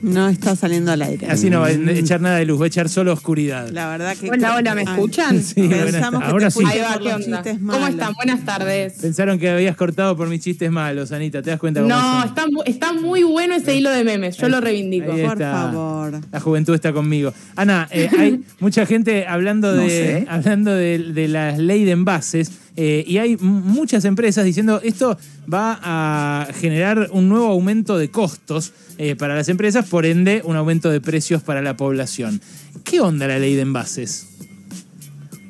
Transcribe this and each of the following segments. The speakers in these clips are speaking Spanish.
No está saliendo al aire. Así no va a echar nada de luz, va a echar solo oscuridad. La verdad que. Hola, hola, ¿me Ay, escuchan? Sí, Pensamos que. Ahora te sí. Ahí va, ¿qué onda? ¿Cómo están? Buenas tardes. Pensaron que habías cortado por mis chistes malos, Anita. ¿Te das cuenta cómo No, está, está muy bueno ese hilo de memes, yo Ahí- lo reivindico. ahí Por favor. La juventud está conmigo. Ana, eh, hay mucha gente hablando No de, sé. hablando de, de la ley de envases eh, y hay muchas empresas diciendo esto va a generar un nuevo aumento de costos eh, para las empresas, por ende un aumento de precios para la población. ¿Qué onda la ley de envases?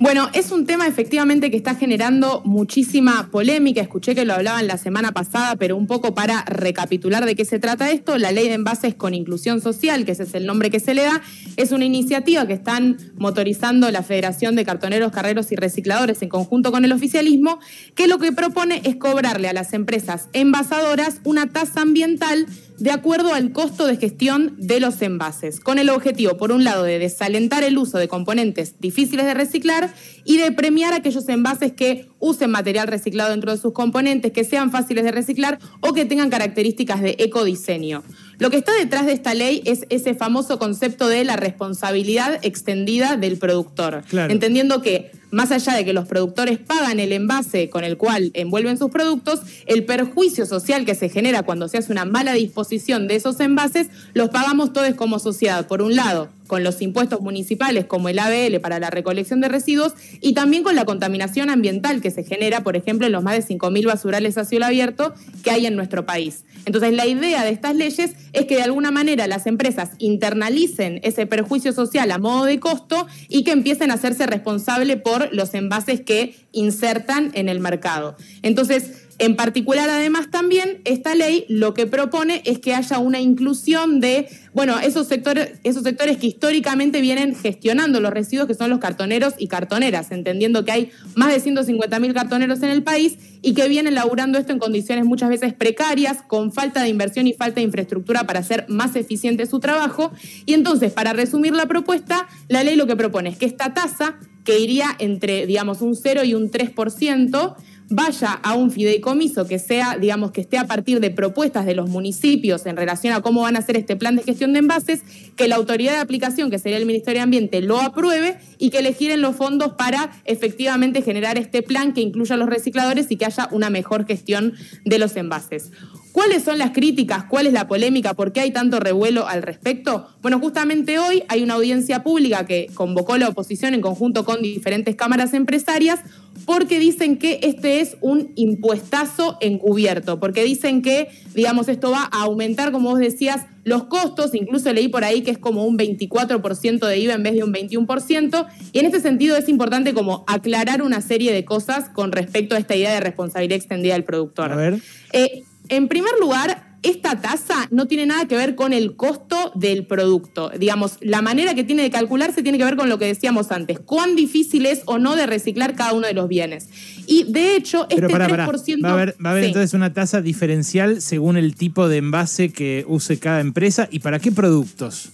Bueno, es un tema efectivamente que está generando muchísima polémica. Escuché que lo hablaban la semana pasada, pero un poco para recapitular de qué se trata esto, la ley de envases con inclusión social, que ese es el nombre que se le da, es una iniciativa que están motorizando la Federación de Cartoneros, Carreros y Recicladores en conjunto con el oficialismo, que lo que propone es cobrarle a las empresas envasadoras una tasa ambiental de acuerdo al costo de gestión de los envases, con el objetivo, por un lado, de desalentar el uso de componentes difíciles de reciclar y de premiar aquellos envases que usen material reciclado dentro de sus componentes, que sean fáciles de reciclar o que tengan características de ecodiseño. Lo que está detrás de esta ley es ese famoso concepto de la responsabilidad extendida del productor, Claro. entendiendo que más allá de que los productores pagan el envase con el cual envuelven sus productos, el perjuicio social que se genera cuando se hace una mala disposición de esos envases, los pagamos todos como sociedad. Por un lado, con los impuestos municipales como el ABL para la recolección de residuos y también con la contaminación ambiental que se genera, por ejemplo, en los más de 5.000 basurales a cielo abierto que hay en nuestro país. Entonces, la idea de estas leyes es que de alguna manera las empresas internalicen ese perjuicio social a modo de costo y que empiecen a hacerse responsable por los envases que insertan en el mercado. Entonces, en particular, además, también esta ley lo que propone es que haya una inclusión de, bueno, esos sectores, esos sectores que históricamente vienen gestionando los residuos, que son los cartoneros y cartoneras, entendiendo que hay más de 150.000 cartoneros en el país y que vienen laburando esto en condiciones muchas veces precarias, con falta de inversión y falta de infraestructura para hacer más eficiente su trabajo. Y entonces, para resumir la propuesta, la ley lo que propone es que esta tasa, que iría entre, digamos, un 0 y un 3%, vaya a un fideicomiso que sea, digamos, que esté a partir de propuestas de los municipios en relación a cómo van a hacer este plan de gestión de envases, que la autoridad de aplicación, que sería el Ministerio de Ambiente, lo apruebe y que le giren los fondos para efectivamente generar este plan que incluya a los recicladores y que haya una mejor gestión de los envases. ¿Cuáles son las críticas? ¿Cuál es la polémica? ¿Por qué hay tanto revuelo al respecto? Bueno, justamente hoy hay una audiencia pública que convocó la oposición en conjunto con diferentes cámaras empresarias porque dicen que este es un impuestazo encubierto, porque dicen que, digamos, esto va a aumentar, como vos decías, los costos, incluso leí por ahí que es como un 24% de IVA en vez de un 21%, y en este sentido es importante como aclarar una serie de cosas con respecto a esta idea de responsabilidad extendida del productor. A ver. Eh, en primer lugar, esta tasa no tiene nada que ver con el costo del producto. Digamos, la manera que tiene de calcularse tiene que ver con lo que decíamos antes, cuán difícil es o no de reciclar cada uno de los bienes. Y de hecho, este Pero pará, 3%... pará. Va a haber, va a haber Sí. entonces una tasa diferencial según el tipo de envase que use cada empresa y para qué productos.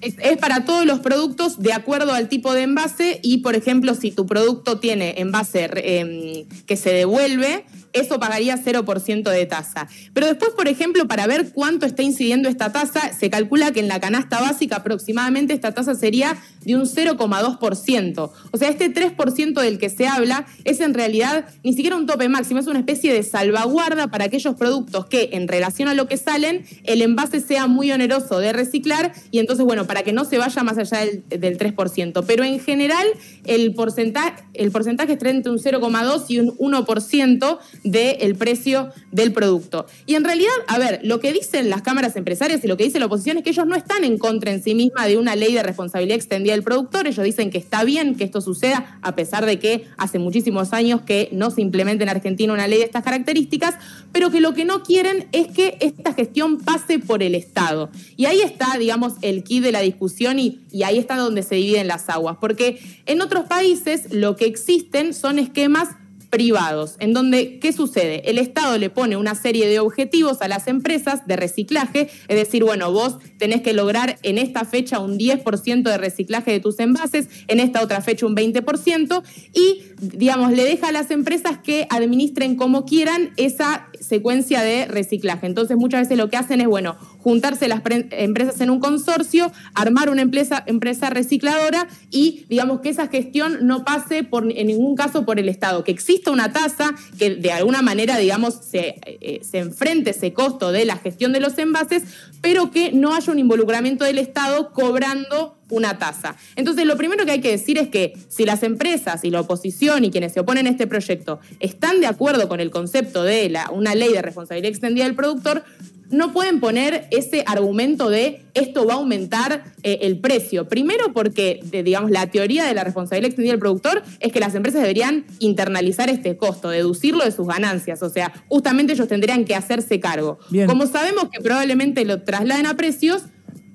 Es, es para todos los productos de acuerdo al tipo de envase y, por ejemplo, si tu producto tiene envase eh, que se devuelve, eso pagaría 0% de tasa. Pero después, por ejemplo, para ver cuánto está incidiendo esta tasa, se calcula que en la canasta básica aproximadamente esta tasa sería de un 0,2%. O sea, este 3% del que se habla es en realidad ni siquiera un tope máximo, es una especie de salvaguarda para aquellos productos que en relación a lo que salen, el envase sea muy oneroso de reciclar y entonces, bueno, para que no se vaya más allá del, del 3%. Pero en general, el porcentaje, el porcentaje está entre un 0,2 y un 1% del precio del producto. Y en realidad, a ver, lo que dicen las cámaras empresarias y lo que dice la oposición es que ellos no están en contra en sí misma de una ley de responsabilidad extendida del productor. Ellos dicen que está bien que esto suceda, a pesar de que hace muchísimos años que no se implementa en Argentina una ley de estas características, pero que lo que no quieren es que esta gestión pase por el Estado. Y ahí está, digamos, el kit de la discusión y, y ahí está donde se dividen las aguas. Porque en otros países lo que existen son esquemas privados, en donde, ¿qué sucede? El Estado le pone una serie de objetivos a las empresas de reciclaje, es decir, bueno, vos tenés que lograr en esta fecha un 10% de reciclaje de tus envases, en esta otra fecha un 20%, y, digamos, le deja a las empresas que administren como quieran esa secuencia de reciclaje. Entonces, muchas veces lo que hacen es, bueno, juntarse las empresas en un consorcio, armar una empresa, empresa recicladora y, digamos, que esa gestión no pase en ningún caso por el Estado, que exista una tasa que de alguna manera, digamos, se, eh, se enfrente ese costo de la gestión de los envases, pero que no haya un involucramiento del Estado cobrando una tasa. Entonces, lo primero que hay que decir es que si las empresas y la oposición y quienes se oponen a este proyecto están de acuerdo con el concepto de una ley de responsabilidad extendida del productor, no pueden poner ese argumento de esto va a aumentar eh, el precio. Primero porque, digamos, la teoría de la responsabilidad extendida del productor es que las empresas deberían internalizar este costo, deducirlo de sus ganancias. O sea, justamente ellos tendrían que hacerse cargo. Como sabemos que probablemente lo trasladen a precios,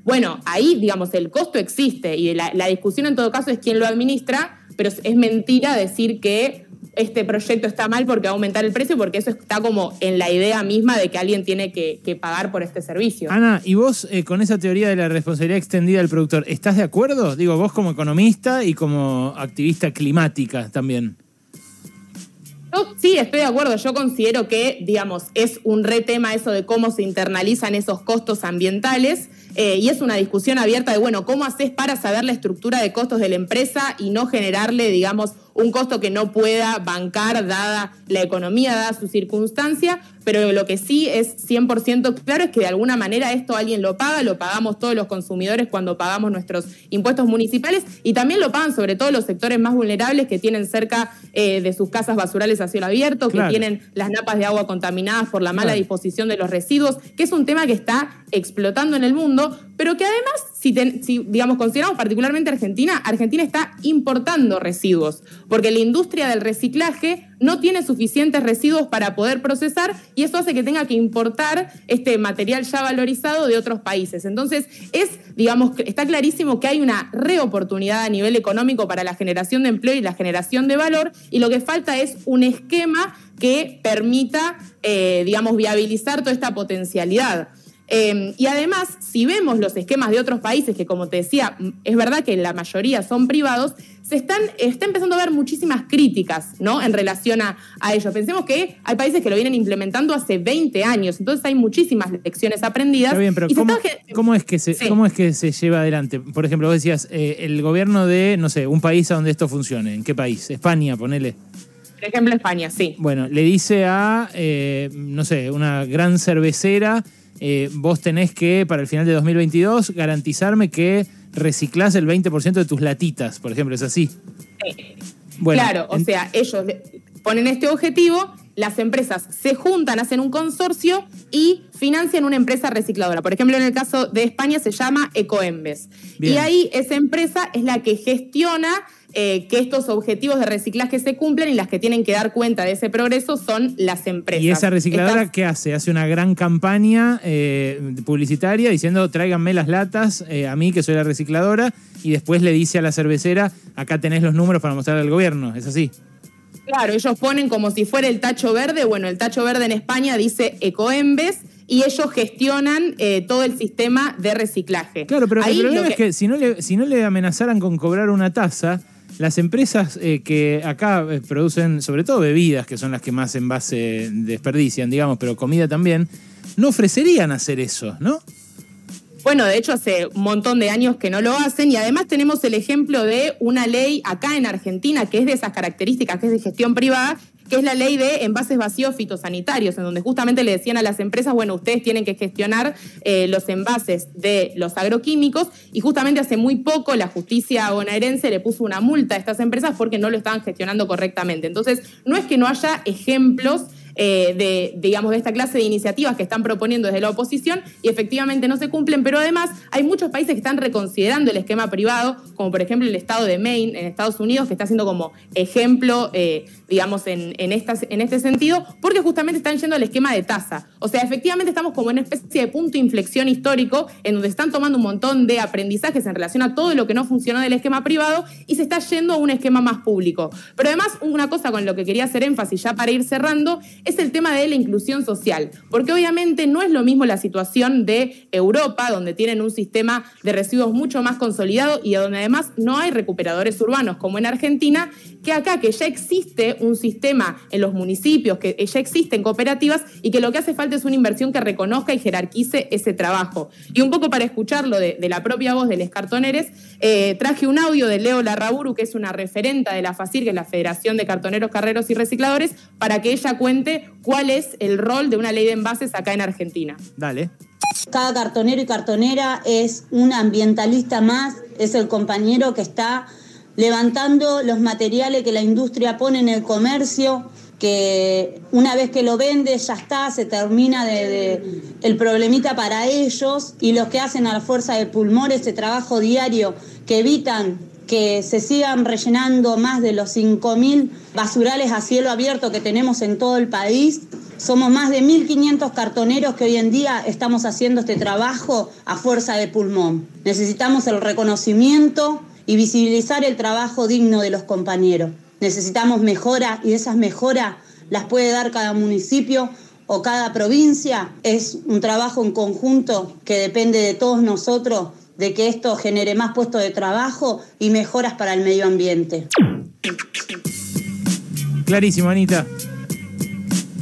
bueno, ahí, digamos, el costo existe y la, la discusión en todo caso es quién lo administra, pero es mentira decir que este proyecto está mal porque va a aumentar el precio, porque eso está como en la idea misma de que alguien tiene que, pagar por este servicio. Ana, ¿y vos eh, con esa teoría de la responsabilidad extendida del productor, estás de acuerdo? Digo, vos como economista y como activista climática también. sí, estoy de acuerdo. Yo considero que, digamos, es un re tema eso de cómo se internalizan esos costos ambientales. Eh, y es una discusión abierta de, bueno, ¿cómo haces para saber la estructura de costos de la empresa y no generarle, digamos, un costo que no pueda bancar dada la economía, dada su circunstancia, pero lo que sí es 100% claro es que de alguna manera esto alguien lo paga, lo pagamos todos los consumidores cuando pagamos nuestros impuestos municipales y también lo pagan sobre todo los sectores más vulnerables que tienen cerca eh, de sus casas basurales a cielo abierto, que tienen las napas de agua contaminadas por la mala disposición de los residuos, que es un tema que está explotando en el mundo, pero que además, si, digamos, consideramos particularmente Argentina, Argentina está importando residuos, porque la industria del reciclaje no tiene suficientes residuos para poder procesar y eso hace que tenga que importar este material ya valorizado de otros países. Entonces, es, digamos, está clarísimo que hay una reoportunidad a nivel económico para la generación de empleo y la generación de valor y lo que falta es un esquema que permita, eh, digamos, viabilizar toda esta potencialidad. Em, y además, si vemos los esquemas de otros países, que como te decía, es verdad que la mayoría son privados, se están, está empezando a ver muchísimas críticas ¿no? en relación a, a ello. Pensemos que hay países que lo vienen implementando hace 20 años, entonces hay muchísimas lecciones aprendidas. Está bien, pero ¿cómo, es que se, ¿cómo es que se lleva adelante? Por ejemplo, vos decías, eh, el gobierno de, no sé, un país a donde esto funcione. ¿En qué país? España, ponele. Por ejemplo, España, sí. Bueno, le dice a, eh, no sé, una gran cervecera eh, vos tenés que, para el final de 2022, garantizarme que reciclás el 20% de tus latitas, por ejemplo, ¿es así? claro, o sea, ellos ponen este objetivo, las empresas se juntan, hacen un consorcio y financian una empresa recicladora. Por ejemplo, en el caso de España se llama Ecoembes. Y ahí esa empresa es la que gestiona eh, que estos objetivos de reciclaje se cumplen y las que tienen que dar cuenta de ese progreso son las empresas. ¿Y esa recicladora qué hace? Hace una gran campaña eh, publicitaria diciendo tráiganme las latas eh, a mí que soy la recicladora y después le dice a la cervecera acá tenés los números para mostrar al gobierno, ¿es así? Claro, ellos ponen como si fuera el tacho verde, bueno, el tacho verde en España dice Ecoembes y ellos gestionan todo el sistema de reciclaje. Claro, pero el problema es que si no, le, si no le amenazaran con cobrar una tasa, las empresas eh, que acá eh, producen, sobre todo bebidas, que son las que más envase desperdician, digamos, pero comida también, no ofrecerían hacer eso, ¿no? Bueno, de hecho hace un montón de años que no lo hacen y además tenemos el ejemplo de una ley acá en Argentina que es de esas características, que es de gestión privada, que es la ley de envases vacíos fitosanitarios, en donde justamente le decían a las empresas, bueno, ustedes tienen que gestionar eh, los envases de los agroquímicos y justamente hace muy poco la justicia bonaerense le puso una multa a estas empresas porque no lo estaban gestionando correctamente. Entonces, no es que no haya ejemplos eh, de, digamos, de esta clase de iniciativas que están proponiendo desde la oposición y efectivamente no se cumplen, pero además hay muchos países que están reconsiderando el esquema privado, como por ejemplo el estado de Maine en Estados Unidos, que está haciendo como ejemplo, eh, digamos, en, en, en este sentido, porque justamente están yendo al esquema de tasa. O sea, efectivamente estamos como en una especie de punto de inflexión histórico en donde están tomando un montón de aprendizajes en relación a todo lo que no funcionó del esquema privado y se está yendo a un esquema más público. Pero además, una cosa con lo que quería hacer énfasis ya para ir cerrando es el tema de la inclusión social, porque obviamente no es lo mismo la situación de Europa, donde tienen un sistema de residuos mucho más consolidado y donde además no hay recuperadores urbanos como en Argentina, que acá que ya existe un sistema en los municipios, que ya existen cooperativas y que lo que hace falta es una inversión que reconozca y jerarquice ese trabajo. Y un poco para escucharlo de, la propia voz de Les Cartoneres, eh, traje un audio de Leo Larraburu, que es una referenta de la FACIR, que es la Federación de Cartoneros, Carreros y Recicladores, para que ella cuente cuál es el rol de una ley de envases acá en Argentina. Dale. Cada cartonero y cartonera es un ambientalista más, es el compañero que está levantando los materiales que la industria pone en el comercio, que una vez que lo vende ya está, se termina de, el problemita para ellos y los que hacen a la fuerza de pulmón ese trabajo diario que evitan que se sigan rellenando más de los 5.000 basurales a cielo abierto que tenemos en todo el país. Somos más de 1.500 cartoneros que hoy en día estamos haciendo este trabajo a fuerza de pulmón. Necesitamos el reconocimiento y visibilizar el trabajo digno de los compañeros. Necesitamos mejora y esas mejoras las puede dar cada municipio o cada provincia. Es un trabajo en conjunto que depende de todos nosotros de que esto genere más puestos de trabajo y mejoras para el medio ambiente. Clarísimo, Anita.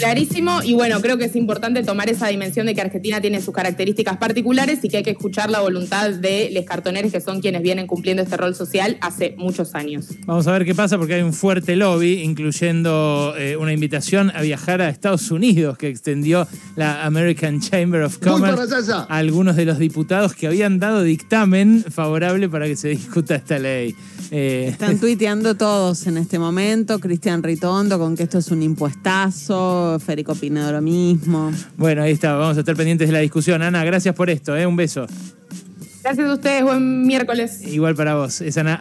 Clarísimo, y bueno, creo que es importante tomar esa dimensión de que Argentina tiene sus características particulares y que hay que escuchar la voluntad de los cartoneros que son quienes vienen cumpliendo este rol social hace muchos años. Vamos a ver qué pasa porque hay un fuerte lobby, incluyendo eh, una invitación a viajar a Estados Unidos que extendió la American Chamber of Commerce a algunos de los diputados que habían dado dictamen favorable para que se discuta esta ley. Eh, Están tuiteando todos en este momento, Cristian Ritondo con que esto es un impuestazo, Férico Pinedo lo mismo. Bueno, ahí está, vamos a estar pendientes de la discusión. Ana, gracias por esto, ¿eh? un beso. Gracias a ustedes, buen miércoles. Igual para vos. Es Ana